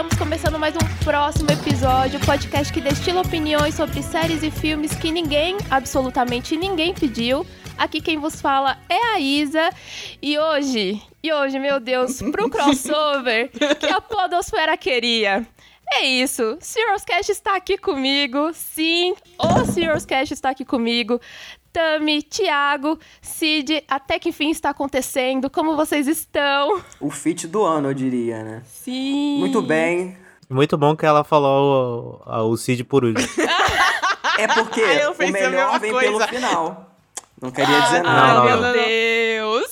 Estamos começando mais um próximo episódio, podcast que destila opiniões sobre séries e filmes que ninguém, absolutamente ninguém pediu. Aqui quem vos fala é a Isa. E hoje, e hoje, meu Deus, pro crossover que a Podosfera queria. É isso, Serious Cash está aqui comigo. Sim, o Serious Cash está aqui comigo. Tami, Thiago, Cid, até que enfim está acontecendo. Como vocês estão? O fit do ano, eu diria, né? Sim. Muito bem. Muito bom que ela falou o, o Cid por último. É porque Eu o melhor vem coisa. pelo final. Não queria dizer Ai, nada. não, meu. Deus.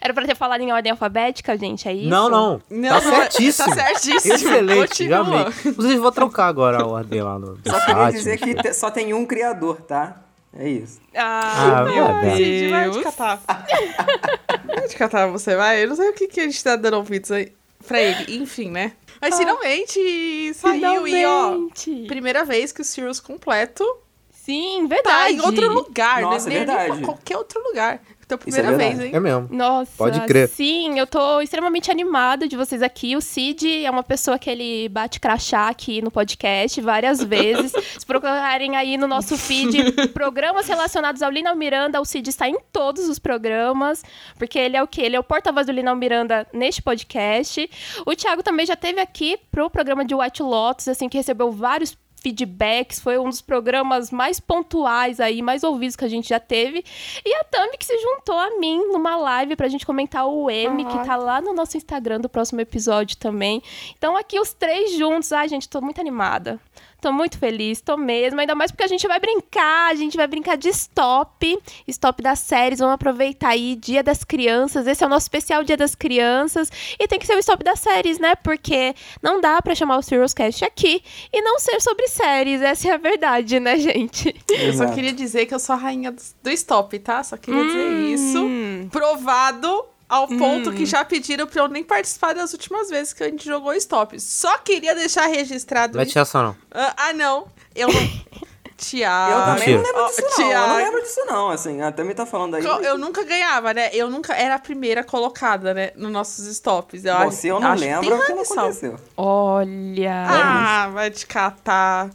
Era pra ter falado em ordem alfabética, gente, é isso? Não, não. Não, tá não, certíssimo. Tá certíssimo. Excelente, já amei. Inclusive, vou trocar agora a ordem lá no, Só queria dizer que só tem um criador, tá? É isso. Ah, Ah, meu vai, vai. Te Deus. catar. Vai te catar, você vai. Eu não sei o que, que a gente tá dando ouvidos aí pra ele. Enfim, né? Mas finalmente saiu e, ó, Finalmente. primeira vez que o Sirius completo Sim, tá verdade. em outro lugar, Nossa, né? é nem verdade. pra qualquer outro lugar. Então, Isso é primeira vez, hein? É mesmo. Nossa, Pode crer. Sim, eu tô extremamente animada de vocês aqui. O Cid é uma pessoa que ele bate crachá aqui no podcast várias vezes. Se procurarem aí no nosso feed programas relacionados ao Linal Miranda, o Cid está em todos os programas, porque ele é o quê? Ele é o porta-voz do Linal Miranda neste podcast. O Thiago também já teve aqui pro programa de White Lotus, assim, que recebeu vários feedbacks, foi um dos programas mais pontuais aí, mais ouvidos que a gente já teve. E a Tami que se juntou a mim numa live pra gente comentar o M, que tá lá no nosso Instagram do próximo episódio também. Então aqui os três juntos, ai gente, tô muito animada. Tô muito feliz, tô mesmo, ainda mais porque a gente vai brincar, a gente vai brincar de stop, stop das séries, vamos aproveitar aí Dia das Crianças, esse é o nosso especial Dia das Crianças, e tem que ser o stop das séries, né? Porque não dá pra chamar o Serious Cast aqui e não ser sobre séries, essa é a verdade, né, gente? Eu só queria dizer que eu sou a rainha do, stop, tá? Só queria dizer Hum. isso. Provado ao ponto que já pediram pra eu nem participar das últimas vezes que a gente jogou stop. Só queria deixar registrado Não é isso. essa não. Ah, ah, não. Eu não. Tiago. Eu também não lembro disso, não. Eu não lembro disso, não. Assim, a Tami tá falando aí. Eu, nunca ganhava, né? Eu nunca era a primeira colocada, né? Nos nossos stops. Eu se eu não lembro, é o que não aconteceu. Olha. Ah, vai te catar.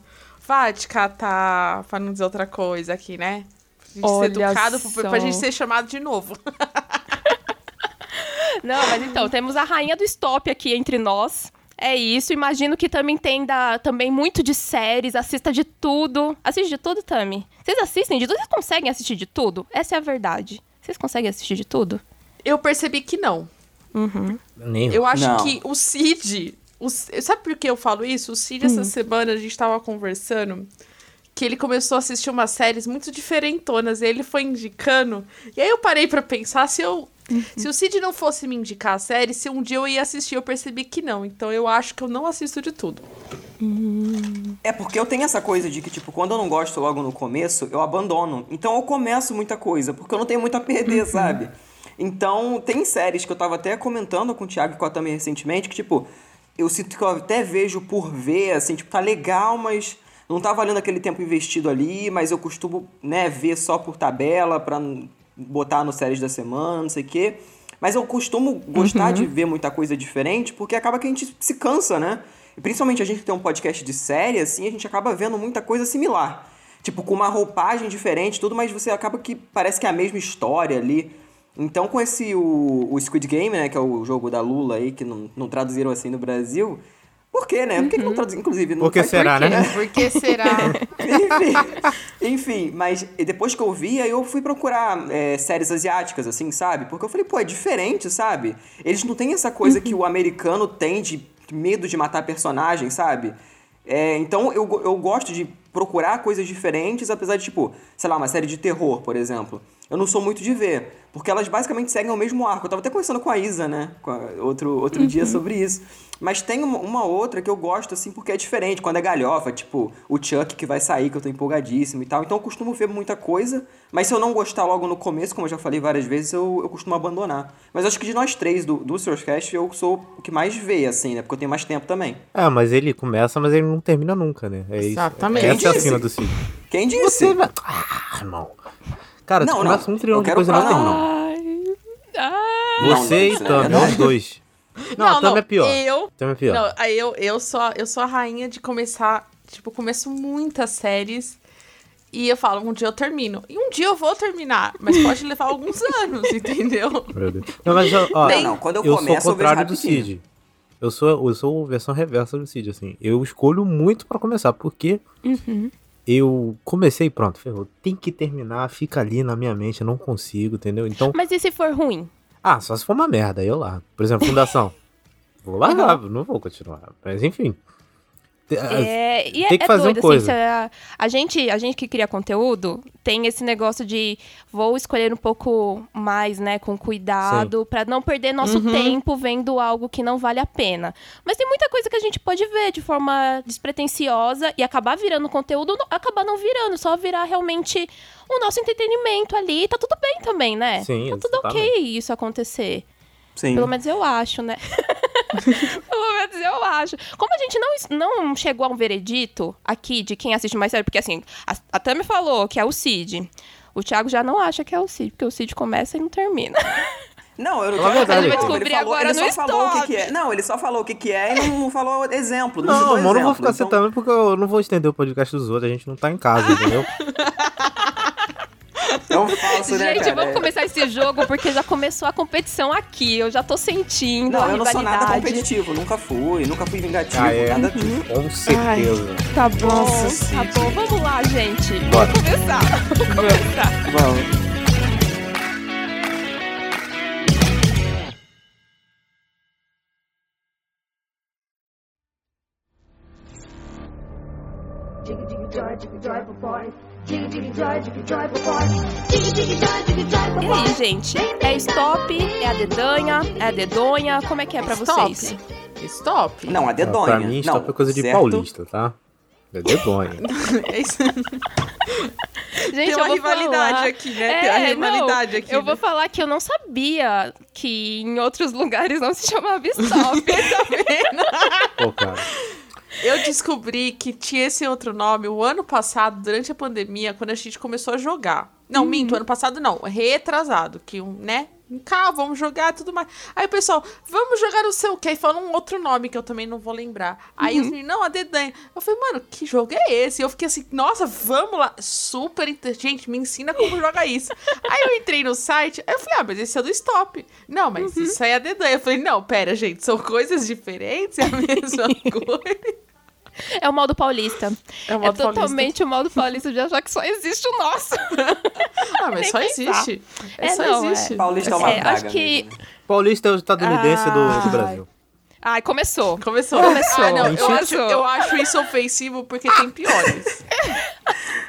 Vai te catar, pra não dizer outra coisa aqui, né? Pra gente Olha ser educado, pra, pra só. gente ser chamado de novo. Não, mas então, temos a rainha do stop aqui entre nós. É isso, imagino que também entenda também muito de séries, assista de tudo. Assiste de tudo, Tami? Vocês assistem de tudo? Vocês conseguem assistir de tudo? Essa é a verdade. Vocês conseguem assistir de tudo? Eu percebi que não. Nem Eu acho Não. que o Cid. o sabe por que eu falo isso? O Cid, essa semana, a gente tava conversando que ele começou a assistir umas séries muito diferentonas. E ele foi indicando. E aí eu parei pra pensar se eu. Se o Cid não fosse me indicar a série, se um dia eu ia assistir, eu percebi que não. Então eu acho que eu não assisto de tudo. É porque eu tenho essa coisa de que, tipo, quando eu não gosto logo no começo, eu abandono. Então eu começo muita coisa, porque eu não tenho muito a perder, sabe? Então, tem séries que eu tava até comentando com o Thiago e com a Tami recentemente, que, tipo, eu sinto que eu até vejo por ver, assim, tipo, tá legal, mas não tá valendo aquele tempo investido ali, mas eu costumo, né, ver só por tabela, pra botar no séries da semana, não sei o quê. Mas eu costumo gostar de ver muita coisa diferente, porque acaba que a gente se cansa, né? E principalmente a gente que tem um podcast de série, assim, a gente acaba vendo muita coisa similar. Tipo, com uma roupagem diferente, tudo, mas você acaba que parece que é a mesma história ali. Então, com esse, o, o Squid Game, né, que é o jogo da Lula aí, que não, não traduziram assim no Brasil. Por quê, né? Por que, que não traduziram? Inclusive, não Por que faz- será, Por quê? né? Por que será? enfim, enfim, mas depois que eu vi, aí eu fui procurar é, séries asiáticas, assim, sabe? Porque eu falei, pô, é diferente, sabe? Eles não têm essa coisa que o americano tem de medo de matar personagem, sabe? É, então eu, eu gosto de procurar coisas diferentes, apesar de, tipo, sei lá, uma série de terror, por exemplo. Eu não sou muito de ver, porque elas basicamente seguem o mesmo arco. Eu tava até conversando com a Isa, né? com a- outro, outro dia sobre isso. Mas tem uma, uma outra que eu gosto, assim, porque é diferente. Quando é galhofa, tipo o Chuck que vai sair, que eu tô empolgadíssimo e tal. Então eu costumo ver muita coisa, mas se eu não gostar logo no começo, como eu já falei várias vezes, eu, eu costumo abandonar. Mas acho que de nós três, do, do Sourcecast, eu sou o que mais vê, assim, né? Porque eu tenho mais tempo também. Ah, mas ele começa, mas ele não termina nunca, né? É isso. Exatamente. Essa é a Quem disse? cena do Cid. Quem disse? Você. Ah, irmão. Cara, Não, tu não. começa um trilhão de coisa e não falar. termina. Ai. Ai. Não, Você não, e Tami, não. os dois. Não, a Tami é pior. Eu. Tami é pior. Não, aí eu, eu, sou, a- eu sou a rainha de começar. Tipo, começo muitas séries. E eu falo, um dia eu termino. E um dia eu vou terminar. Mas pode levar alguns anos, entendeu? Não, mas ó, ó, Não, não, quando eu eu sou começo, o eu vejo contrário do. Cid. Eu sou, eu sou a versão reversa do Cid, assim. Eu escolho muito pra começar, porque Uhum. Eu comecei, pronto, ferrou. Tem que terminar, fica ali na minha mente, eu não consigo, entendeu? Então, Mas e se for ruim? ah, só se for uma merda, eu largo. Por exemplo, Fundação. vou largar, não vou continuar. Mas enfim. É, e é, tem que é fazer doido, uma coisa. assim, a, a gente, a gente que cria conteúdo tem esse negócio de vou escolher um pouco mais, né, com cuidado, pra não perder nosso Uhum. tempo vendo algo que não vale a pena. Mas tem muita coisa que a gente pode ver de forma despretensiosa e acabar virando conteúdo, acabar não virando, só virar realmente o nosso entretenimento ali. Tá tudo bem também, né? Sim, tá tudo ok exatamente. isso acontecer. Sim. Pelo menos eu acho, né? Pelo menos eu acho. Como a gente não, não chegou a um veredito aqui de quem assiste mais sério, porque assim, a, a Tami falou que é o Cid. O Thiago já não acha que é o Cid, porque o Cid começa e não termina. Não, eu não verdade. ele Vai descobrir ele falou, agora ele no só falou o que, que é. Não, ele só falou o que, que é e não falou exemplo. Não, Não, não vou ficar então- citando porque eu não vou estender o podcast dos outros, a gente não tá em casa, entendeu? É um falso, né, gente, cara? vamos começar esse jogo porque já começou a competição aqui. Eu já tô sentindo a Não, eu não sou nada competitivo, nunca fui, nunca fui vingativo, Ah, é? nada disso. Com certeza. Tá bom, Nossa, tá Cid. bom. Vamos lá, gente. Bora. Vamos começar. Vamos começar. Vamos. E aí, gente? É stop? É a dedanha? É a dedonha? Como é que é pra Stop. vocês? Stop. Não, a dedonha. Pra mim, stop não, é coisa de certo? paulista, tá? É dedonha. É isso. Gente, Tem eu uma vou rivalidade falar- aqui, né? Tem uma É, rivalidade não, aqui. Eu né? vou falar que eu não sabia que em outros lugares não se chamava stop. Pô, cara. Eu descobri que tinha esse outro nome o ano passado, durante a pandemia, quando a gente começou a jogar. Não, Uhum. minto, ano passado não, retrasado, que um, né? Cá, vamos jogar tudo mais. Aí o pessoal, vamos jogar o seu que? Aí fala um outro nome que eu também não vou lembrar. Aí Uhum. os meninos, não, a Dedanha. Eu falei, mano, que jogo é esse? E eu fiquei assim, nossa, vamos lá. Super inteligente, me ensina como joga isso. aí eu entrei no site, aí eu falei, ah, mas esse é do Stop. Não, mas Uhum. isso aí é a Dedanha. Eu falei, não, pera, gente, são coisas diferentes, é a mesma coisa. É o modo paulista. É o É modo paulista. totalmente o modo paulista de achar que só existe o nosso. Ah, mas Nem só pensar. existe. É, É, só não, é. existe. Paulista é uma É, acho que- mesmo, né? Paulista é o estadunidense do, do Ai. Brasil. Ai, começou. Começou. Começou. Ah, não, eu acho, eu acho isso ofensivo porque tem piores.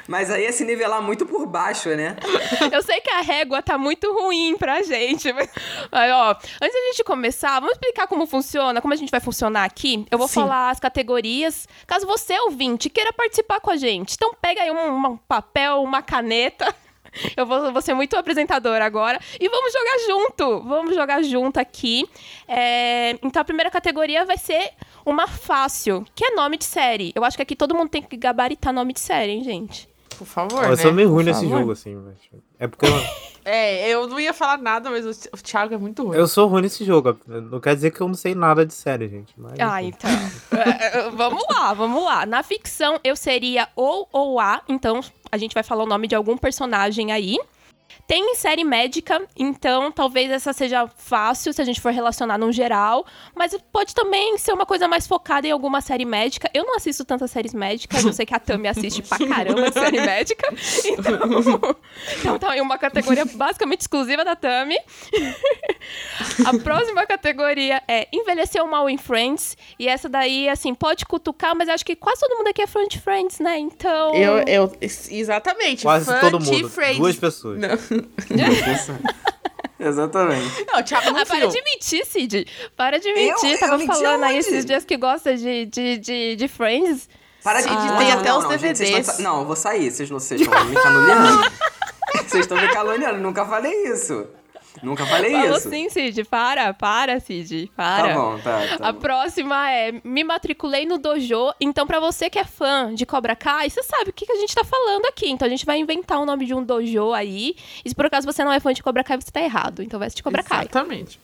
Mas aí é se nivelar muito por baixo, né? Eu sei que a régua tá muito ruim pra gente. Mas, ó, antes da gente começar, vamos explicar como funciona, como a gente vai funcionar aqui. Eu vou Sim. falar as categorias. Caso você, ouvinte, queira participar com a gente. Então pega aí um, um papel, uma caneta. Eu vou, vou ser muito apresentadora agora. E vamos jogar junto. Vamos jogar junto aqui. É, então a primeira categoria vai ser uma fácil, que é nome de série. Eu acho que aqui todo mundo tem que gabaritar nome de série, hein, gente? Por favor, eu né? sou meio ruim Por nesse favor. jogo, assim. mas- É porque eu, É, eu não ia falar nada, mas o, Thiago é muito ruim. eu sou ruim nesse jogo. Não quer dizer que eu não sei nada de série, gente. Mas, Ah, então. Vamos lá, vamos lá. Na ficção, eu seria ou ou a, então a gente vai falar o nome de algum personagem aí. Tem série médica, então talvez essa seja fácil se a gente for relacionar no geral, mas pode também ser uma coisa mais focada em alguma série médica. Eu não assisto tantas séries médicas, eu sei que a Tami assiste pra caramba série médica, então, então tá aí uma categoria basicamente exclusiva da Tami. A próxima categoria é envelheceu mal em Friends. E essa daí, assim, pode cutucar, mas eu acho que quase todo mundo aqui é fã de Friends, né? Então. Eu, eu, exatamente. Quase fã todo de mundo. Friends. Duas pessoas. Não, Exatamente. não Thiago não Ah, para de mentir, Cid. Para de mentir. Eu- eu Tava menti falando aí esses dias que gosta de, de, de, de Friends. Para de não, tem não, até não, os não, gente, DVDs. tão- Não, eu vou sair. Vocês não vocês estão me caluniando. Vocês estão me caluniando. Nunca falei isso. Nunca falei Falou isso. sim, Cid. Para, para, Cid. Para. Tá bom, tá. tá A bom. próxima é me matriculei no dojo. Então, pra você que é fã de Cobra Kai, você sabe o que, que a gente tá falando aqui. Então, a gente vai inventar o nome de um dojo aí. E se por acaso você não é fã de Cobra Kai, você tá errado. Então, vai assistir Cobra Kai. Exatamente.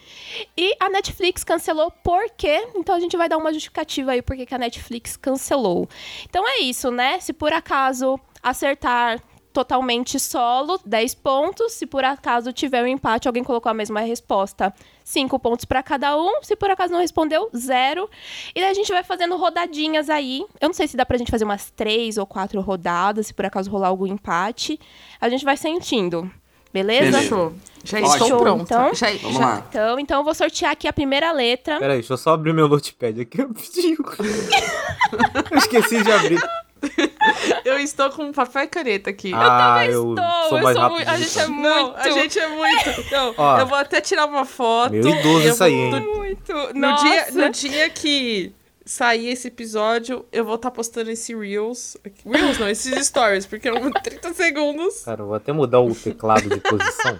E a Netflix cancelou por quê? Então a gente vai dar uma justificativa aí por que a Netflix cancelou. Então é isso, né? Se por acaso acertar totalmente solo, 10 pontos. Se por acaso tiver um empate, alguém colocou a mesma resposta, 5 pontos pra cada um. Se por acaso não respondeu, zero. E daí a gente vai fazendo rodadinhas aí. Eu não sei se dá pra gente fazer umas três ou quatro rodadas, se por acaso rolar algum empate. A gente vai sentindo. Beleza? Beleza. Show. Já Ótimo. estou pronta. Então, já, Vamos já- lá. Então, então eu vou sortear aqui a primeira letra. Pera aí, deixa eu só abrir meu notepad aqui rapidinho. eu esqueci de abrir. Eu estou com papel e caneta aqui. ah, eu eu estou, sou eu mais sou rápido. muito- a gente é Não, muito. a gente é muito. Não, Ó. eu vou até tirar uma foto. Meio idoso e eu isso aí, vou- hein? Muito. No Nossa. dia, no dia que sair esse episódio, eu vou estar postando esse Reels. Reels não, esses stories, porque é um 30 segundos. Cara, eu vou até mudar o teclado de posição.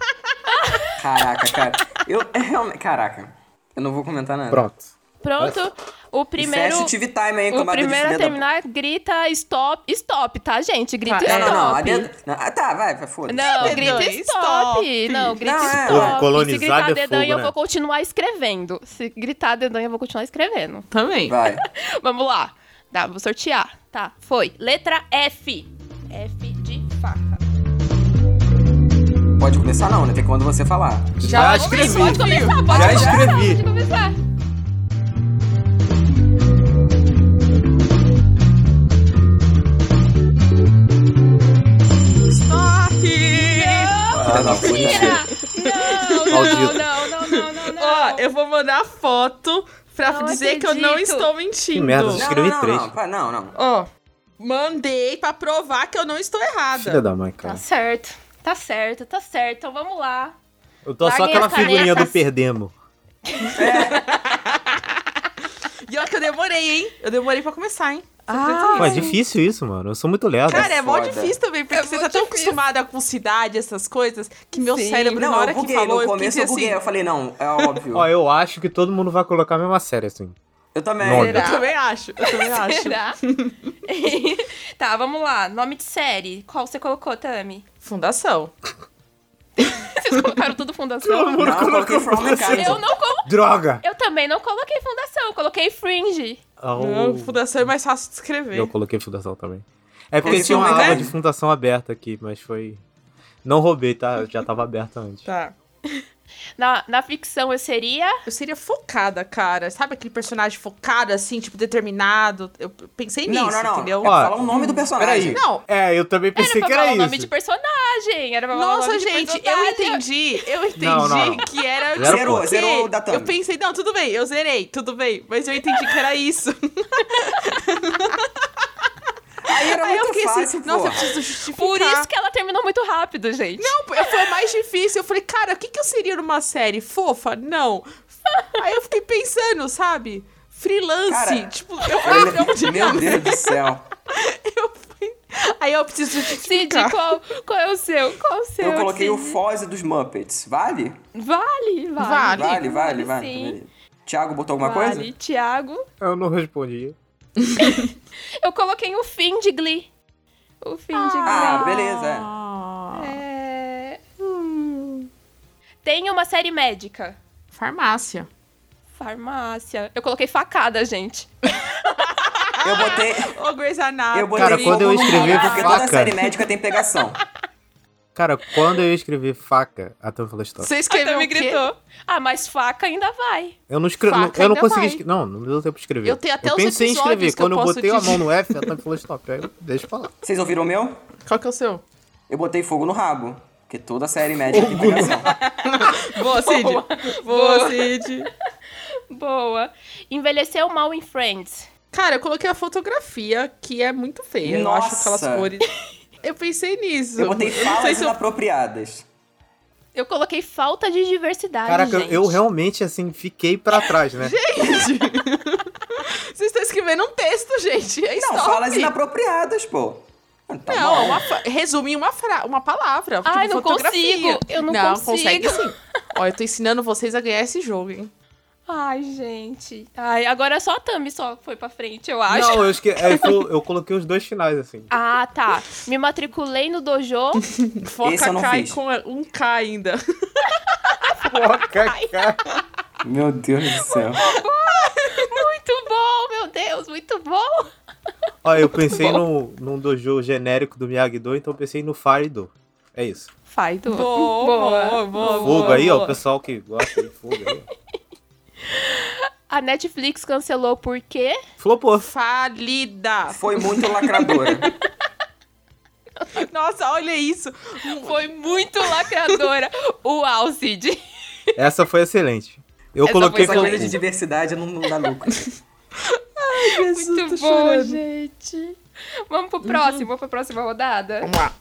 Caraca, cara. Eu é realmente. Caraca. Eu não vou comentar nada. Pronto. Pronto. O primeiro. Time aí, O primeiro a filha da- terminar grita stop. Stop, tá, gente? Grita Tá, Não, stop. não, não. não, ah, tá, vai, vai, foda-se. Não, grita stop. stop. Não, grita Não, é. stop. Colonizado Se gritar é dedão, eu né? vou continuar escrevendo. Se gritar dedão, eu vou continuar escrevendo. Também. Vai. Vamos lá. Tá, vou sortear. Tá, foi. Letra F. F de faca. Pode começar não, né? Tem quando você falar. Já, ver, escrevi. Pode começar, pode Já começar, escrevi. Pode começar. Ah, não! Não, não, não, não, não, não. Ó, eu vou mandar foto pra Não dizer que eu não acredito. estou mentindo. Que merda, Não, Escrevi não, não, três. não, não, não. Ó, mandei pra provar que eu não estou errada. Filha da mãe, Tá cara. certo, tá certo, tá certo. Então vamos lá. Eu tô só Larguem aquela figurinha do canetas. perdemo. E olha que eu demorei, hein? Eu demorei pra começar, hein? Ah, Pô, é difícil isso, mano. Eu sou muito lerdo. Cara, é mó foda. difícil também, porque É você tá tão difícil. acostumada com cidade, essas coisas, que meu Sim. cérebro, Não, na hora eu que buguei. falou, no eu começo pensei eu buguei. assim. Eu falei, não, é óbvio. Ó, eu acho que todo mundo vai colocar a mesma série, assim. Eu também. Nome. Eu também acho, eu também acho. Será? tá, vamos lá. Nome de série. Qual você colocou, Tami? Fundação. Vocês colocaram tudo fundação? Não, eu coloquei From Mechanism. Eu não coloquei. Droga! Eu também não coloquei fundação, eu coloquei fringe. Oh, Não, fundação é mais fácil de escrever. Eu coloquei fundação também. É porque Esse tinha uma aba de fundação aberta aqui, mas foi. Não roubei, tá? Já tava aberta antes. Tá. Na, na ficção eu seria. Eu seria focada, cara. Sabe aquele personagem focado, assim, tipo, determinado? Eu pensei nisso, Não, não, não. entendeu? Ó, falar o nome do personagem. Peraí. Não. É, eu também pensei era que era falar o isso. nome de personagem. Era pra falar o Nossa, nome de gente, eu entendi. Eu entendi Não, não, não. que era. Zero Zerou, ponto. zerou o da Eu pensei, não, tudo bem, eu zerei, tudo bem. Mas eu entendi que era isso. Aí era Aí eu fiquei fácil, assim, pô. nossa, eu preciso justificar. Por isso que ela terminou muito rápido, gente. Não, foi o mais difícil. Eu falei, cara, o que, que eu seria numa série? Fofa? Não. Aí eu fiquei pensando, sabe? Freelance. Cara, tipo, eu, Meu Deus do céu. eu fui- Aí eu preciso Cid, justificar. qual, qual é o seu? Qual é o seu? Eu coloquei o Cid? Foz dos Muppets. Vale? Vale, vale. Vale. Vale, vale, vale. Sim. Tiago botou alguma vale. coisa? Tiago. Eu não respondi. Eu coloquei o fim de Glee. O fim de Glee. Ah, beleza. é. Ah, hum. Tem uma série médica. farmácia. Farmácia. Eu coloquei facada, gente. Eu botei. Ô, Grey's Anatomy. Eu botei Cara, quando eu escrevi porque toda faca- série médica tem pegação. Cara, quando eu escrevi faca, a Tam falou stop. Você escreveu me o quê? gritou. Ah, mas faca ainda vai. Eu não escrevi. Faca Eu não consegui vai. escrever. Não, não deu tempo de escrever. Eu tenho até os pensei em escrever. eu Quando eu posso botei a mão no F, a Tam falou stop. Aí eu deixa pra lá. Vocês ouviram o meu? Qual que é o seu? Eu botei fogo no rabo. Porque toda série médica tem pegação. Boa, Cid. Boa, Cid. Boa. Envelheceu mal em Friends. Cara, eu coloquei a fotografia, que é muito feia. Eu acho aquelas Nossa. cores. Eu pensei nisso. Eu botei falas eu- inapropriadas. Eu coloquei falta de diversidade, Caraca, gente. eu realmente, assim, fiquei pra trás, né? Vocês estão escrevendo um texto, gente. É Não, stop. falas inapropriadas, pô. Ah, Tá Não, bom. uma em uma, uma palavra. Ai, tipo, não fotografia. consigo, eu não não consigo. consegue sim. Ó, eu tô ensinando vocês a ganhar esse jogo, hein? Ai, gente. Ai, agora só a Tami só foi pra frente, eu acho. Não, eu, esque... é, eu, eu coloquei os dois finais, assim. Ah, tá. Me matriculei no dojo. Foca eu cai fiz. com um K ainda. Meu Deus do céu. muito bom, meu Deus, muito bom. Ó, eu pensei num, num dojo genérico do Miyagi-Do, então eu pensei no Fire-Do. É isso. Faido. Boa, boa, boa. Fogo aí, ó, boa. o pessoal que gosta de fogo aí. ó. A Netflix cancelou por quê? Flopou. Falida. Foi muito lacradora. Nossa, olha isso. Foi muito lacradora. Uau, Cid. Essa foi excelente. Eu Essa coloquei Essa foi coisa de diversidade não, não dá lucro. Jesus, Muito bom, chorando. gente. Vamos pro próximo, vamos pra próxima rodada? Vamos lá.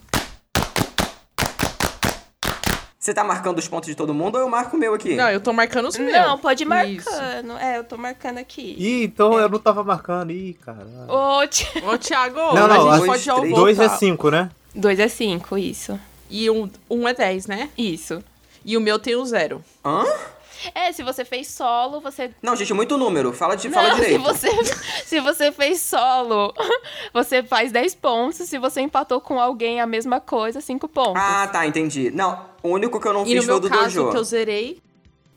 Você tá marcando os pontos de todo mundo ou eu marco o meu aqui? Não, eu tô marcando os meus. Não, pode ir Isso. marcando. É, eu tô marcando aqui. Ih, então eu não tava marcando. Ih, caralho. Ô, Ti- Ô, Thiago, Não, não, a gente pode já três- voltar. Dois é cinco, né? Dois é cinco, isso. E um, um é 10, né? Isso. E o meu tem um zero. Hã? É, se você fez solo, você Não, gente, muito número. Fala, de, fala Não, se direito. você, se você fez solo, você faz 10 pontos. Se você empatou com alguém a mesma coisa, 5 pontos. Ah, tá, entendi. Não, o único que eu não E no fiz foi o do caso, dojo. que eu zerei,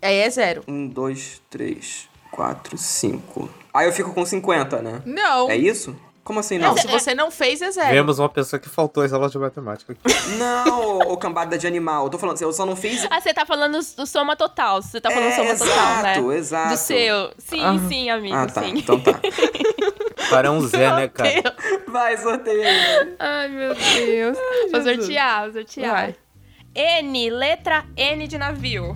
aí é zero. Um, dois, três, quatro, cinco. Aí eu fico com 50, né? Não. É isso? Como assim não? Não, se você não fez, é zero. Vemos uma pessoa que faltou as aulas de matemática. Não, ô, cambada de animal. Eu tô falando, eu só não fiz. Ah, você tá falando do soma total. Você tá falando É, soma total, né? exato, exato. Do seu. Sim, sim, amigo, Ah, tá. sim. Então tá. Para um Zé, né, cara? Vai, sorteia aí. Ai, meu Deus. vou Jesus. sortear, vou sortear. Vai. N, letra N de navio.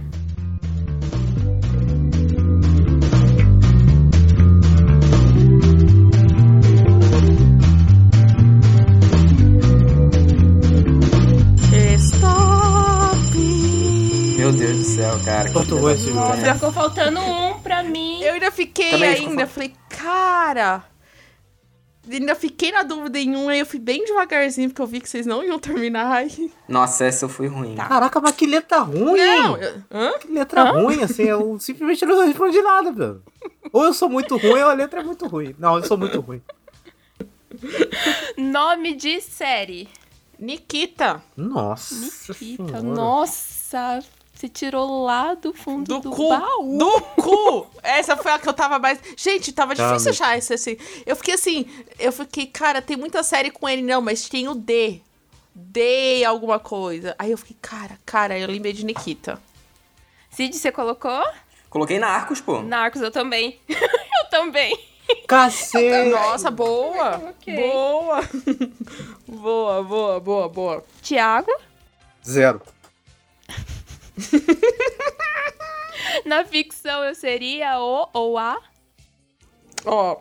Céu, cara. que Quanto ruim esse jogo. Nossa, ficou faltando um pra mim. Eu ainda fiquei Também ainda, fa- falei, cara... Ainda fiquei na dúvida em um, aí eu fui bem devagarzinho, porque eu vi que vocês não iam terminar. Aí... Nossa, essa eu fui ruim. Caraca, mas que letra ruim! Não, eu- hã? Que letra ruim, assim, eu simplesmente não respondi nada, velho. Ou eu sou muito ruim ou a letra é muito ruim. Não, eu sou muito ruim. Nome de série. Nikita. Nossa. Nikita. senhora. Nossa, você tirou lá do fundo Do, do, cu. baú. Do cu. Essa foi a que eu tava mais. Gente, tava difícil achar esse assim. Eu fiquei assim. Eu fiquei, cara, tem muita série com ele, não, mas tem o D. D alguma coisa. Aí eu fiquei, cara, cara, eu lembrei de Nikita. Cid, você colocou? Coloquei na Arcos, pô. Narcos, eu também. eu também. Cacete! Nossa, boa. Ok. Boa. boa, boa, boa, boa. Tiago, Zero. na ficção eu seria o ou a? Ó,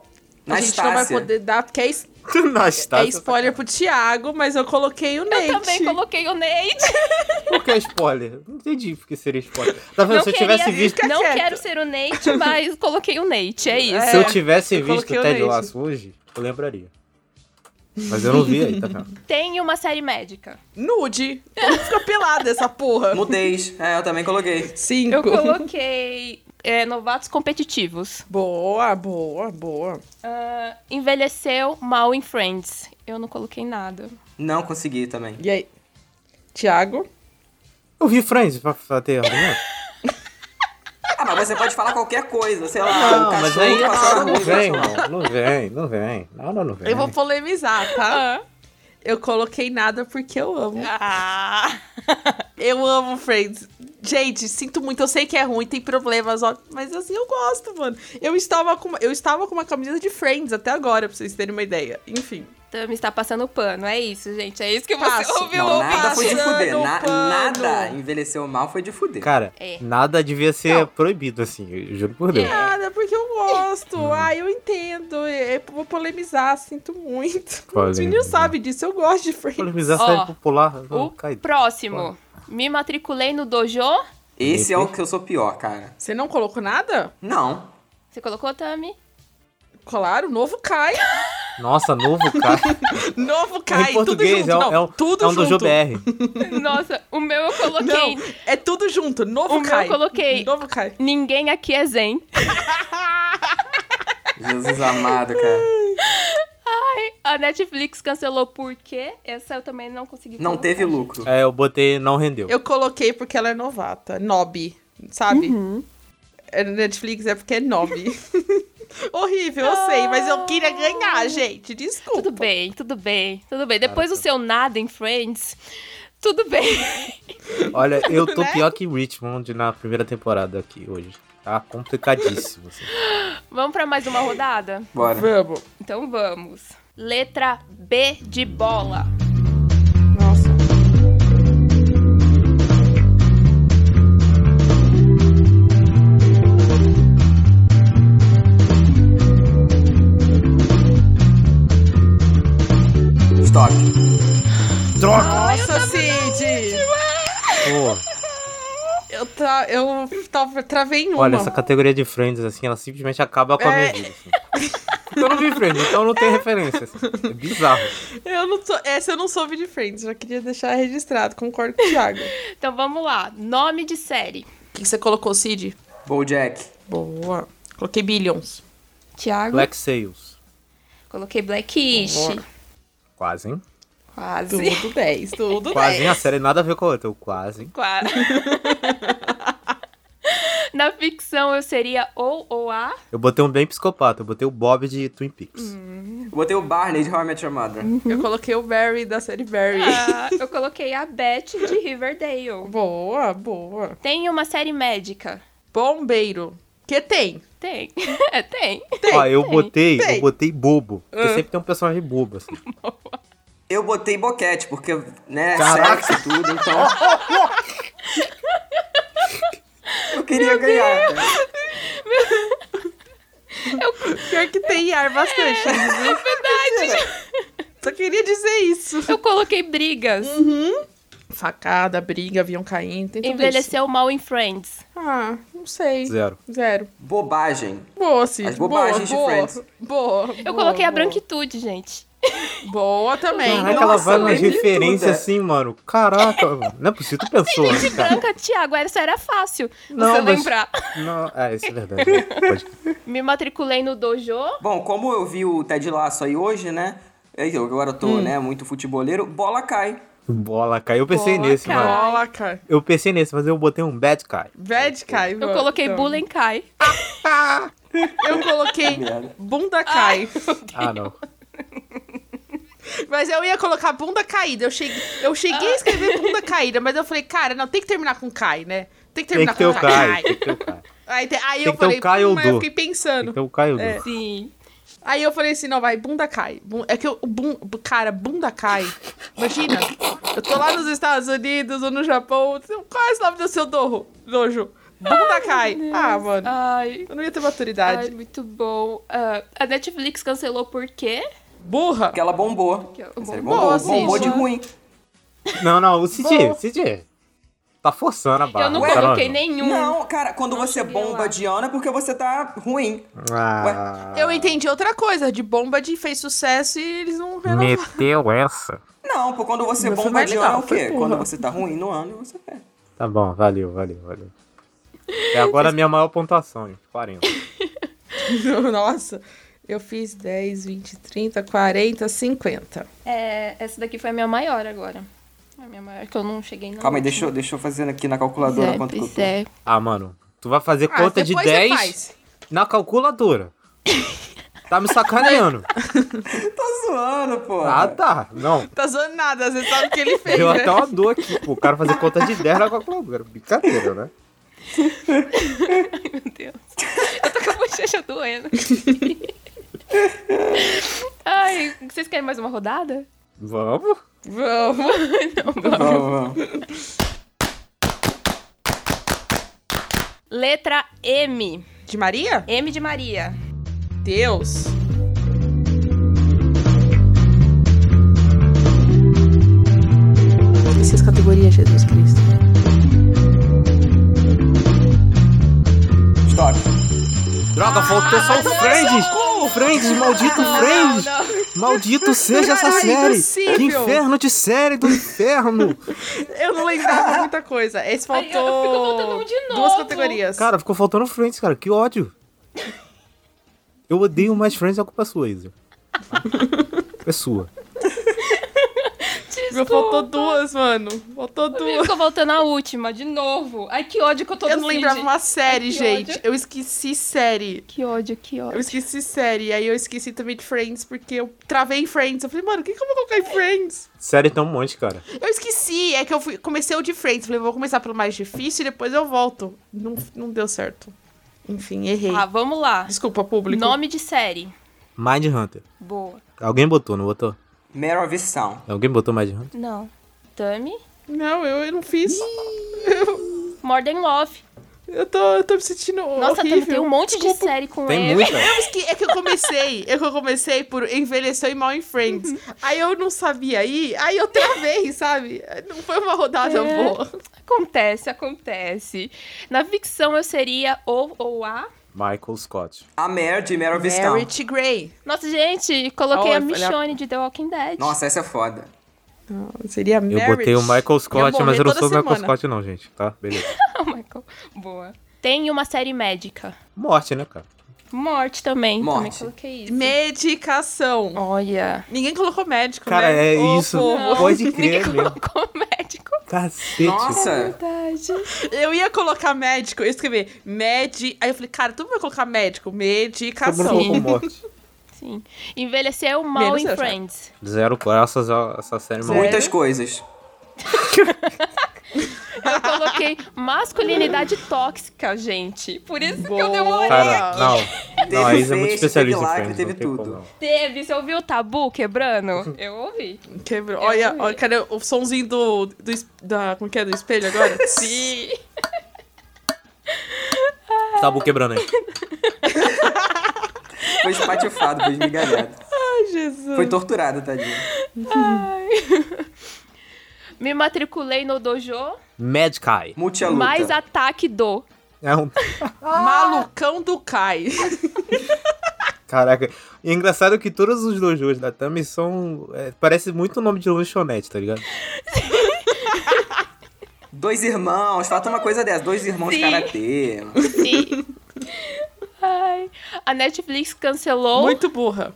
a gente não vai poder dar, porque é, es- Nastácia. é spoiler pro Thiago, mas eu coloquei o Nate. Eu também coloquei o Nate. Por que é spoiler? Não entendi porque seria spoiler. Tá vendo? Não, Se eu queria, tivesse visto. não quieta. quero ser o Nate, mas coloquei o Nate, é isso. Se eu É, tivesse eu visto o Ted. Lasso hoje, eu lembraria. Mas eu não vi aí, tá vendo? Tem uma série médica. Nude. Todo mundo fica pelado essa porra. Mudez. É, eu também coloquei. Cinco. Eu coloquei é, novatos competitivos. Boa, boa, boa. Ah, envelheceu mal em Friends. Eu não coloquei nada. Não consegui também. E aí? Thiago? Eu vi Friends pra, pra ter argumento. Ah, mas você pode falar qualquer coisa, sei lá. Não, o mas aí não rua, vem, não, não vem, não vem. Não, não, não vem. Eu vou polemizar, tá? Ah. Eu coloquei nada porque eu amo. Ah. Eu amo Friends. Gente, sinto muito, eu sei que é ruim, tem problemas, ó, mas assim eu gosto, mano. Eu estava com, eu estava com uma camiseta de Friends até agora, pra vocês terem uma ideia. Enfim. Tami está passando pano, é isso, gente. É isso que você Passo. ouviu. Não, nada foi de fuder. Na- nada envelheceu mal foi de fuder. Cara, É. nada devia ser Não. proibido, assim, eu juro por Deus. Nada, porque eu gosto. Ah, eu entendo. Eu vou polemizar, sinto muito. Os Polêmica. meninos sabem disso, eu gosto de Friends. Polemizar série popular. não, O cai. próximo. Me matriculei no dojo. Esse é o que eu sou pior, cara. Você não colocou nada? Não. Você colocou, Tami? Claro, o novo cai. Nossa, novo cara. Novo cai, em português tudo é, junto. o- não, é, o- tudo é um do junto. GBR. Nossa, o meu eu coloquei. Não, é tudo junto. Novo O meu cai. eu coloquei. Novo cai. Ninguém aqui é zen. Jesus amado, cara. A Netflix cancelou por quê? Essa eu também não consegui Não colocar. teve lucro. É, eu botei não rendeu. Eu coloquei porque ela é novata. Nob, sabe? Uhum. É, Netflix é porque é nob. Horrível, eu sei, mas eu queria ganhar, gente. Desculpa. Tudo bem, tudo bem, tudo bem. Depois do seu nada em Friends, tudo bem. Olha, eu tô Né? pior que Richmond na primeira temporada aqui hoje. Tá complicadíssimo. assim. Vamos pra mais uma rodada? Bora. Vamos. Então vamos. Letra B de bola. Droga! Nossa, Cid! Pô, Eu, tra... eu tava... travei em uma. olha, essa categoria de Friends, assim, ela simplesmente acaba com a minha É. vida. Assim. Eu não vi Friends, então eu não tenho referência. assim. É bizarro. Eu não tô... Essa eu não soube de Friends, já queria deixar registrado, concordo com o Thiago. O Então vamos lá. Nome de série. que, que você colocou, Cid? Bojack. Boa. Coloquei Billions. Thiago. Black Sails. Coloquei Blackish. Boa. Quase, hein? Quase. Tudo 10, tudo Quase, hein? 10. A série nada a ver com a outra. Eu quase? Quase. Na ficção eu seria ou ou a. Eu botei um bem psicopata. Eu botei o Bob de Twin Peaks. Eu botei o Barney de How I Met Your Mother. Eu coloquei o Barry da série Barry. Ah, eu coloquei a Beth de Riverdale. Boa, boa. Tem uma série médica. Bombeiro. Que tem? Tem. É, tem. Ó, eu tem, botei, tem. eu botei bobo. Porque Ah. sempre tem um personagem bobo, assim. Eu botei boquete, porque, né, Caraca. sexo e tudo, então. eu queria ganhar. cara. Pior que tem ar bastante. É verdade. Só queria dizer isso. Eu coloquei brigas. Facada, briga, avião caindo, tem tudo Envelheceu mal em Friends. isso. Ah, não sei. Zero. Zero. Bobagem. Boa, Cid. As bobagens de boa, Friends. Boa, boa. Eu coloquei a boa. branquitude, gente. Boa também. Caraca, ela vai nas referências tudo, é. assim, mano. Caraca, mano. não é possível. Tu pensou, né, cara? Branca, Thiago, essa era fácil. Não, você mas- lembrar. Não, é, isso é verdade. né? Pode... Me matriculei no dojo. Bom, como eu vi o Ted Lasso aí hoje, né? Eu agora eu tô, Hum. né, muito futeboleiro, bola cai. Bola, cai. Eu pensei Bola, nesse, cara. mano. Bola, cara. Eu pensei nesse, mas eu botei um bad guy. Bad cai. Eu coloquei então. Bullying Kai. Eu coloquei bunda cai. Ah, não. Mas eu ia colocar bunda caída. Eu cheguei, eu cheguei a escrever bunda caída, mas eu falei, cara, não, tem que terminar com cai, né? Tem que Tem terminar que ter o com Kai. Tem que ter o Kai. Aí, aí Tem eu que o falei, Kai ou mas eu fiquei Tem pensando. que ter o Kai ou É. Sim. Aí eu falei assim, não, vai, bunda cai. É que o bum, cara, bunda cai. Imagina, eu tô lá nos Estados Unidos ou no Japão, qual é o nome do seu dojo? dojo? Bunda cai. Ah, mano, Ai. eu não ia ter Ai, maturidade. muito bom. Ah, a Netflix cancelou por quê? Burra. Porque ela bombou. Que- A série bombou, bombou, sim, bombou de bombou. ruim. Não, não, o Cid. Cid. Tá forçando a barra. Eu não tá coloquei não? nenhum. Não, cara, quando Não você bomba lá. de ano é porque você tá ruim. Ah, Eu entendi outra coisa, de bomba de fez sucesso e eles não renovaram. Meteu essa. Não, pô, quando você Mas foi bomba de ano é o quê? porra. Quando você tá ruim no ano, você perde. Tá bom, valeu, valeu, valeu. É agora a minha maior pontuação, hein? 40. Nossa, eu fiz 10, 20, 30, 40, 50. É, essa daqui foi a minha maior agora. A minha maior, que eu não cheguei na Calma aí, última. deixa, eu- deixa eu fazer aqui na calculadora Zé, quanto que eu tô. Zé. Ah, mano, tu vai fazer Ah, conta de depois você 10 faz. na calculadora. Tá me sacaneando. Tá zoando, pô. Ah, tá. Não. Tá zoando nada, você sabe o que ele fez, Deu né? até uma dor aqui, pô. O cara fazer conta de 10 na calculadora. Brincadeira, né? Meu Deus. Eu tô com a bochecha doendo. Ai, vocês querem mais uma rodada? Vamos. Vamos. Vamos, vamos. Letra M. De Maria? M de Maria. Deus. Esqueci as categorias, Jesus Cristo. Stop. Droga, faltou só o Friends. O Friends, maldito Não, Friends. não. Maldito seja essa é série! impossível. Que inferno de série do inferno! Eu não lembrava muita coisa. Esse Ai, faltou. eu fico voltando um de Duas novo. categorias. Cara, ficou faltando Friends, cara. Que ódio. Eu odeio mais Friends, é culpa sua, Isa. É sua. Meu, faltou duas, mano. Faltou duas. Ficou voltando a última, de novo. Ai, que ódio que eu tô Eu não lembrava uma série, Ai, gente. ódio. Eu esqueci série. Que ódio, que Eu ódio. esqueci série. Aí eu esqueci também de Friends, porque eu travei em Friends. Eu falei, mano, o que, que eu vou colocar em Friends? Série tem um monte, cara. Eu esqueci. É que eu fui, comecei o de Friends. Falei, vou começar pelo mais difícil e depois eu volto. Não, não deu certo. Enfim, errei. Ah, vamos lá. Desculpa, público. Nome de série. Mind Hunter. Boa. Alguém botou, não botou? Mare of Easttown. Alguém botou Mind Hunter? Não. Tami. Não, eu, eu não fiz. Eu, More Than Love. eu, tô, eu tô me sentindo Nossa, Tami, horrível. tem um monte Desculpa. de série com Tem ele. muita. É que eu comecei, é que eu comecei por envelheceu e mal em Friends. Aí eu não sabia aí, aí eu travei, sabe? Não foi uma rodada É. boa. Acontece, acontece. Na ficção eu seria ou ou a. Michael Scott. A Mare de Mare of. Merit Grey. Nossa, gente, coloquei Oh, a Michonne de The Walking Dead. Nossa, essa é foda. Não, seria Eu Merit. botei o Michael Scott, mas eu não sou o Michael. Scott, não, gente. Tá? Beleza. Michael. Boa. Tem uma série médica. Morte, né, cara? Morte também. Também Morte. coloquei isso. Medicação. Olha. Ninguém colocou médico, Cara, né? é isso. povo. Pode Ninguém crer mesmo. colocou médico. Cacete. Nossa. Verdade. Eu ia colocar médico, eu ia escrever med... Aí eu falei, cara, tu vai colocar médico? Todo mundo Medicação. morte. Sim. Envelheceu mal Menos em. Friends. Zero graças a essa série maluca. Muitas coisas. Eu coloquei masculinidade tóxica, gente. Por isso que eu Boa. demorei. Cara, não. Teve Não, a Isa é muito especialista teve em lacre, Friends. teve não tudo. como, não. Teve, você ouviu o tabu quebrando? Eu ouvi. Quebrou. Olha, olha, cadê o somzinho do, do, da, como que é, do espelho agora? Sim. Tabu quebrando aí. Foi espatifado, foi esmigalhado. Ai, Jesus. Foi torturado, tadinho. Me matriculei no dojo. Mad Kai. Multialuta. Mais ataque do. É um... Malucão do Kai. Caraca. E é engraçado que todos os dojos da Tami são... é, parece muito o nome de lanchonete, tá ligado? Dois irmãos, falta uma coisa dessa. Dois irmãos Sim. karatê. Sim. Ai. A Netflix cancelou. Muito burra.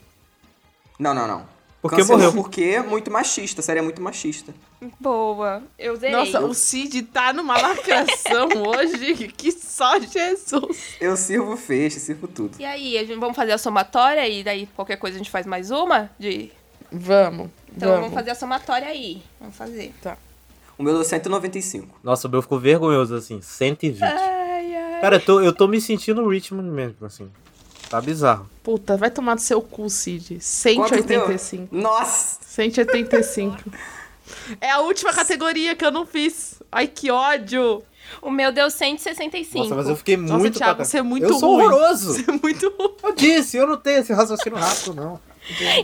Não, não, não. Porque Cancelou morreu. porque é muito machista. A série é muito machista. Boa. Eu zerei. Nossa, o Cid tá numa lacração hoje que só Jesus. Eu sirvo feixe, sirvo tudo. E aí, a gente, vamos fazer a somatória e daí qualquer coisa a gente faz mais uma? De... Vamos. Então vamos. vamos fazer a somatória aí. Vamos fazer. O meu deu 195. Nossa, o meu ficou vergonhoso, assim. 120. Ai, ai. Cara, eu tô, eu tô me sentindo o Richmond mesmo, assim. Tá bizarro. Puta, vai tomar no seu cu, Cid. Quanto deu? 185. Nossa! 185. É a última categoria que eu não fiz. Ai, que ódio. O meu deu 165. Nossa, mas eu fiquei Nossa, muito... Thiago, pra- você é muito Eu sou ruim. horroroso. Você é muito ruim. Eu disse, eu não tenho esse raciocínio rápido, não.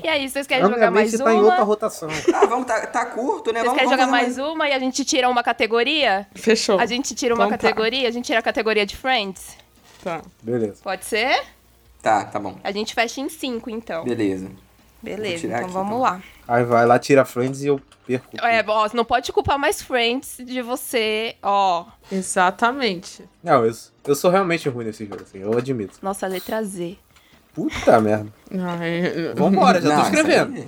E aí, vocês querem jogar mais mente uma? tá em outra rotação. Ah, vamos, tá, tá curto, né? Vocês vamos, querem vamos jogar fazer mais uma e a gente tira uma categoria? Fechou. A gente tira uma Então tá. categoria, a gente tira a categoria de Friends? Tá. Beleza. Pode ser? Tá, tá bom. A gente fecha em cinco, então. Beleza. Beleza, então aqui, vamos então. lá. Aí vai lá, tira Friends e eu perco. É, ó, você não pode culpar mais Friends de você, ó. Exatamente. Não, eu, eu sou realmente ruim nesse jogo, assim, eu admito. Nossa, letra Z. Puta merda. Ai, Vambora, já Não, tô escrevendo. aí-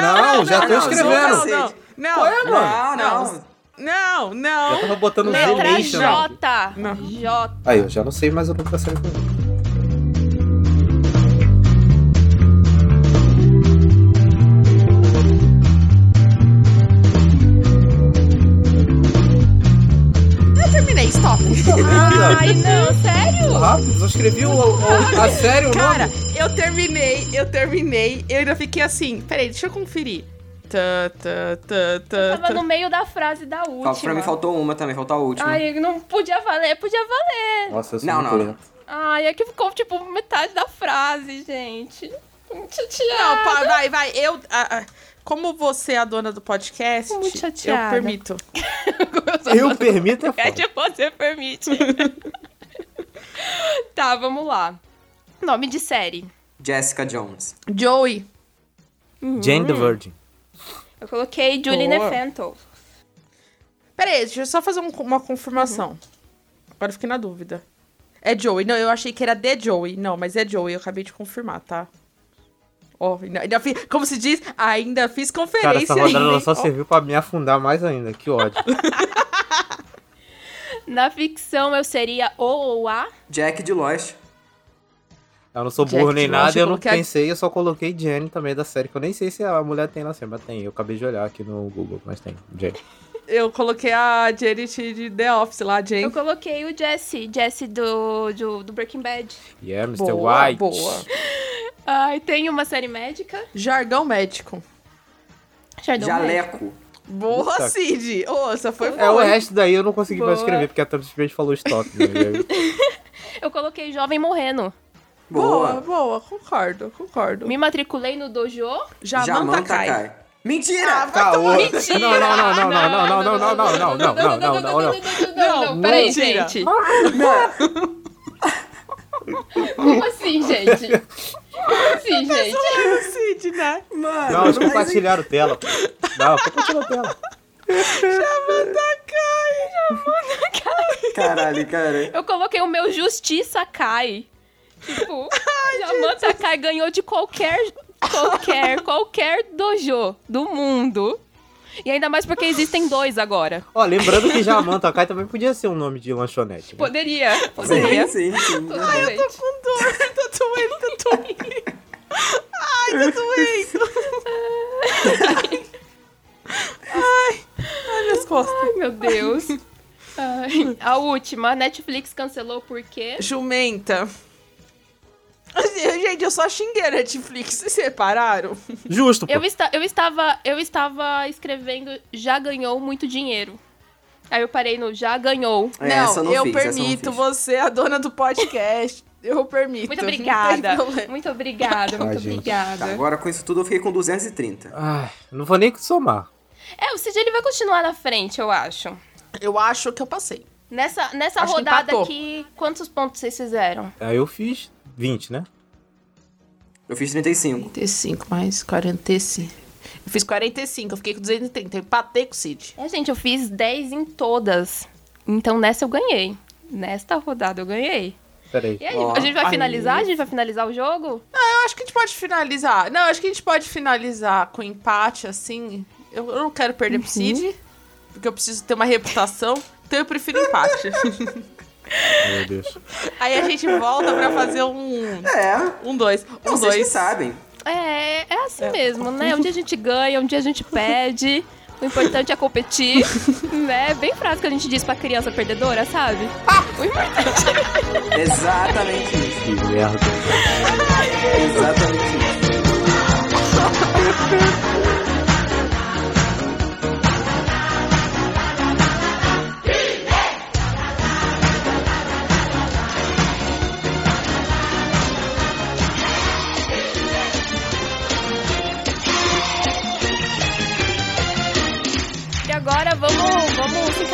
Não, já tô não, escrevendo. Não, não, não. Qual é, mano? Não, não. Não, não. Já tava botando Letra. J. Não. J. Aí, eu já não sei mais o nome da série. Ai, não, sério? Rápido, só escrevi o, o- a série, o Cara, nome. eu terminei, eu terminei, eu ainda fiquei assim. Peraí, deixa eu conferir. Tá, tá, tá, tá, Tava no meio da frase da última. Pra mim faltou uma também, faltou a última. Ai, não podia valer, podia valer. Nossa, eu sou Não, muito não, não. Ai, é que ficou, tipo, metade da frase, gente. Não, pá, vai, vai. Eu. ah, ah, como você é a dona do podcast, Muito eu permito. Eu permito é É que você permite. tá, vamos lá. Nome de série. Jessica Jones. Joey. Jane the Virgin. Eu coloquei Julie Boa. Nefento. Pera aí, deixa eu só fazer um- uma confirmação. Agora eu fiquei na dúvida. É Joey. Não, eu achei que era The Joey. Não, mas é Joey. Eu acabei de confirmar, tá? Ó, ainda, ainda fiz, como se diz, ainda fiz Cara, conferência essa rodada ainda, só Ó, serviu pra me afundar mais ainda. Que ódio. Na ficção, eu seria o ou a. Jack de Lost. Eu não sou Jack burro nem nada, eu eu não coloquei pensei, eu só coloquei Jenny também da série, que eu nem sei se a mulher tem na série, mas tem. Eu acabei de olhar aqui no Google, mas tem. Jenny. Eu coloquei a Janet de The Office lá, Jane. Eu coloquei o Jesse. Jesse do, do, do Breaking Bad. Yeah, Mr. Boa, White. boa. Ai, tem uma série médica. Jargão médico. Jardão Médico. Jaleco. Boa, Puta. Cid. Ô, essa foi É, o resto daí eu não consegui mais Boa. escrever, porque a Tami simplesmente falou stop. Né? Eu coloquei Jovem Morrendo. Boa, Boa. boa, concordo, concordo. Me matriculei no dojo. Jamanta Kai. Mentira! Caô. Mentira! Não, não, não, não, não, não, não, não, não, não, não, não, não, não, não, não. Não, não, peraí, gente. Como assim, gente? Assim, gente? O Cid, né? Mano, Não, eles compartilharam tela. Não, compartilhou tela. Jamanta Kai. Caralho, cara. Eu coloquei o meu Justiça Cai. Tipo, Kai ganhou de qualquer, qualquer, qualquer dojo do mundo. E ainda mais porque existem dois agora. Ó, lembrando que Jamanta Kai também podia ser um nome de lanchonete. Né? Poderia, poderia. Sim, sim, sim. Ai, eu tô Com dor, tá doendo, tá doendo. Ai, tá doendo. Ai, ai, minhas costas. Ai, meu Deus. Ai, A última, a Netflix cancelou por quê? Jumenta. Gente, eu só xinguei a Netflix, vocês separaram? Justo, pô. Eu, esta, eu, estava, eu estava escrevendo já ganhou muito dinheiro. Aí eu parei no já ganhou. É, essa eu não eu fiz, não permito fiz. você, a dona do podcast. Eu permito. Muito não obrigada. Muito obrigada, muito Ai, obrigada. Tá, agora com isso tudo eu fiquei com 230. Ai, não vou nem somar. É, o Cid ele vai continuar na frente, eu acho. Eu acho que eu passei. Nessa, nessa Acho rodada aqui, quantos pontos vocês fizeram? Aí eu fiz 20, né? Eu fiz 35. 45 mais 45. Eu fiz 45, eu fiquei com 230. Eu empatei com o Cid. É, gente, eu fiz 10 em todas. Então nessa eu ganhei. Nesta rodada eu ganhei. Pera aí. E aí, Ó, a gente vai aí. finalizar? A gente vai finalizar o jogo? Eu acho que a gente pode finalizar. Não, acho que a gente pode finalizar com empate, assim. Eu, eu não quero perder pro Cid, porque eu preciso ter uma reputação. Então eu prefiro empate. Meu Deus. Aí a gente volta pra fazer um. É, Um, dois. Um, vocês que dois. sabem. É, é assim mesmo, né? Um dia a gente ganha, um dia a gente perde. O importante é competir, né? Bem frase que a gente diz pra criança perdedora, sabe? O importante Exatamente isso. Que merda. Exatamente isso.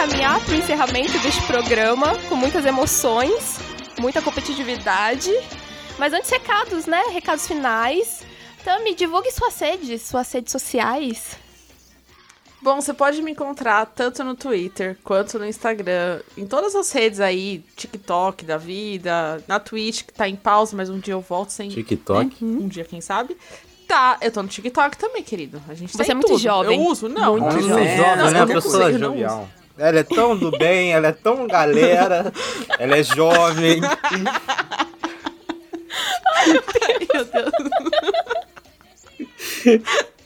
Vamos se encaminhar pro encerramento deste programa com muitas emoções, muita competitividade. Mas antes, recados, né? Recados finais. Tami, divulgue suas redes, suas redes sociais. Bom, você pode me encontrar tanto no Twitter quanto no Instagram, em todas as redes aí, TikTok da vida, na Twitch, que tá em pausa, mas um dia eu volto sem. TikTok. né? Um dia, quem sabe. Tá, eu tô no TikTok também, querido. A gente tá Você em é muito tudo. jovem. Eu uso? Não, Muito não jovem. é jovem, Não, né? Qualquer pessoa coisa, eu não jovial. Ela é tão do bem, ela é tão galera, ela é jovem. Meu Deus.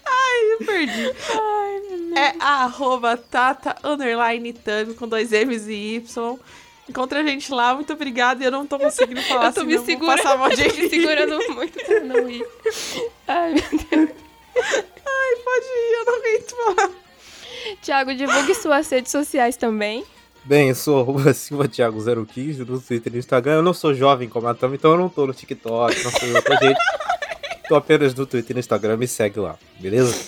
Ai, me perdi. É a arroba tata underline tami com dois M's e Y. Encontra a gente lá, muito obrigada. Eu não tô conseguindo falar eu tô me vou segurando, passar mal de eu tô me segurando muito pra não ir. Ai, meu Deus. Ai, pode ir, eu não aguento falar. Tiago, divulgue suas redes sociais também. Bem, eu sou arroba Silva Thiago 015 no Twitter e no Instagram. Eu não sou jovem como a Tami, então eu não tô no TikTok, não sou em outra rede. Tô apenas no Twitter e no Instagram, me segue lá, beleza?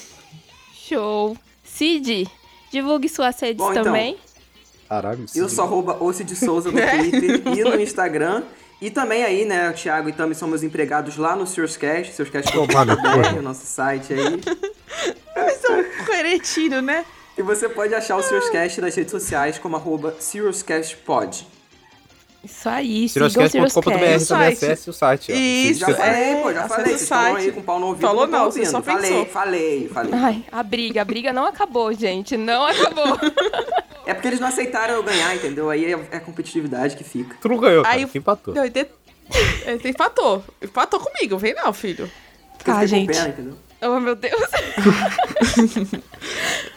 Show. Cid, divulgue suas redes Bom, então. também. Caralho, Eu sim. sou arroba de Souza no Twitter e no Instagram. E também aí, né, o Thiago e Tami são meus empregados lá no Searscast. Searscast.com.br, o nosso site aí. Mas é um né? E você pode achar o Searscast nas redes sociais como arroba SearscastPod. Isso aí, Ciroscast. também site. acesse o site. ó. Isso, Já falei, pô, já falei. Vocês falam aí site. com o pau no ouvido. Falou não, você só falei, pensou. falei, falei. Ai, a briga, a briga não acabou, gente. Não acabou. É porque eles não aceitaram eu ganhar, entendeu? Aí é é a competitividade que fica. Tu não ganhou, cara. Aí Você empatou. Não, e de... é, empatou. Empatou comigo, vem não, filho. Porque Tá, fiquei com gente. pena, entendeu? Oh, meu Deus.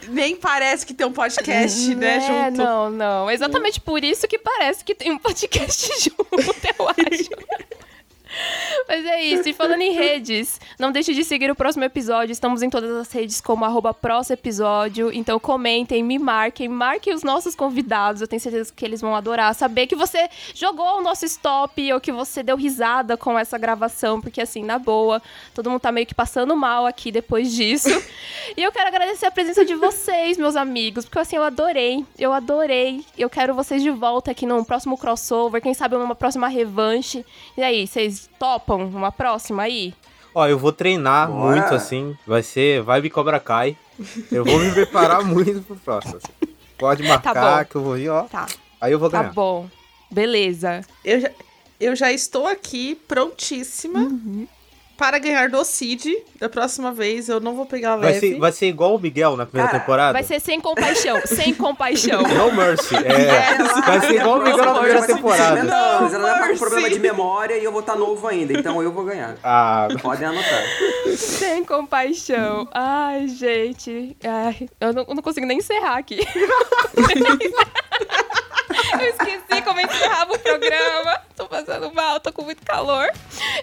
Nem parece que tem um podcast, né, É, junto. não, não. Exatamente por isso que parece que tem um podcast junto, eu acho. Mas é isso. E falando em redes, não deixe de seguir o próximo episódio. Estamos em todas as redes como arroba próximo episódio. Então comentem, me marquem, marquem os nossos convidados. Eu tenho certeza que eles vão adorar saber que você jogou o nosso stop ou que você deu risada com essa gravação. Porque assim, na boa, todo mundo tá meio que passando mal aqui depois disso. E eu quero agradecer a presença de vocês, meus amigos, porque assim, eu adorei, eu adorei. Eu quero vocês de volta aqui num próximo crossover, quem sabe numa próxima revanche. E aí, vocês topam uma próxima aí? Ó, eu vou treinar Bora. muito, assim. Vai ser Vibe Cobra Kai. Eu vou me preparar muito pro próximo. assim. Pode marcar bom. que eu vou ir, ó. Tá, Aí eu vou tá ganhar. bom. Beleza. Eu já, eu já estou aqui prontíssima para ganhar do Cid. Da próxima vez eu não vou pegar Vai leve. ser, vai ser igual o Miguel na primeira Cara, temporada? Vai ser sem compaixão, sem compaixão. No Mercy. É, vai ser igual o Miguel na primeira Vai temporada. Não, mas ela vai com mercy. problema de memória e eu vou estar novo ainda, então eu vou ganhar. Ah, Podem anotar. Sem compaixão. Ai, gente. Ai, eu, não, eu não consigo nem encerrar aqui. eu esqueci como encerrava o programa. Tô passando mal, tô com muito calor.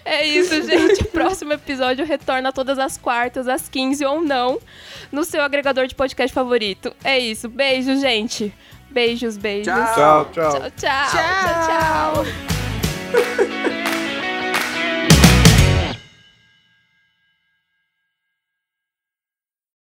É isso, gente. O próximo episódio retorna todas as quartas, às 15 ou não, no seu agregador de podcast favorito. É isso. Beijo, gente. Beijos, beijos. Tchau. tchau, tchau. tchau. tchau, tchau. tchau.